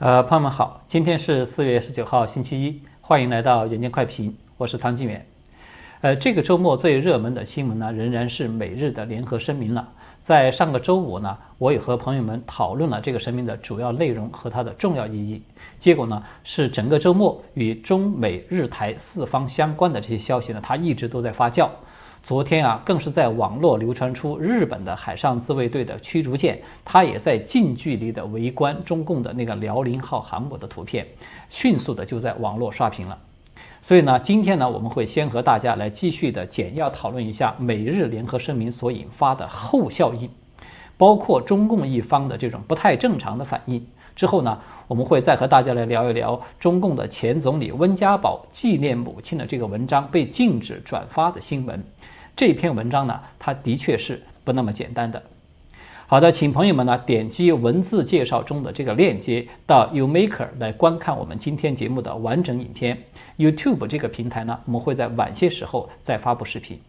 呃，朋友们好，今天是四月十九号，星期一，欢迎来到远见快评，我是唐金远。呃，这个周末最热门的新闻呢，仍然是美日的联合声明了。在上个周五呢，我也和朋友们讨论了这个声明的主要内容和它的重要意义。结果呢，是整个周末与中美日台四方相关的这些消息呢，它一直都在发酵。昨天啊，更是在网络流传出日本的海上自卫队的驱逐舰，它也在近距离的围观中共的那个辽宁号航母的图片，迅速的就在网络刷屏了。所以呢，今天呢，我们会先和大家来继续的简要讨论一下美日联合声明所引发的后效应，包括中共一方的这种不太正常的反应。之后呢，我们会再和大家来聊一聊中共的前总理温家宝纪念母亲的这个文章被禁止转发的新闻。这篇文章呢，它的确是不那么简单的。好的，请朋友们呢点击文字介绍中的这个链接，到 YouMaker 来观看我们今天节目的完整影片。YouTube 这个平台呢，我们会在晚些时候再发布视频。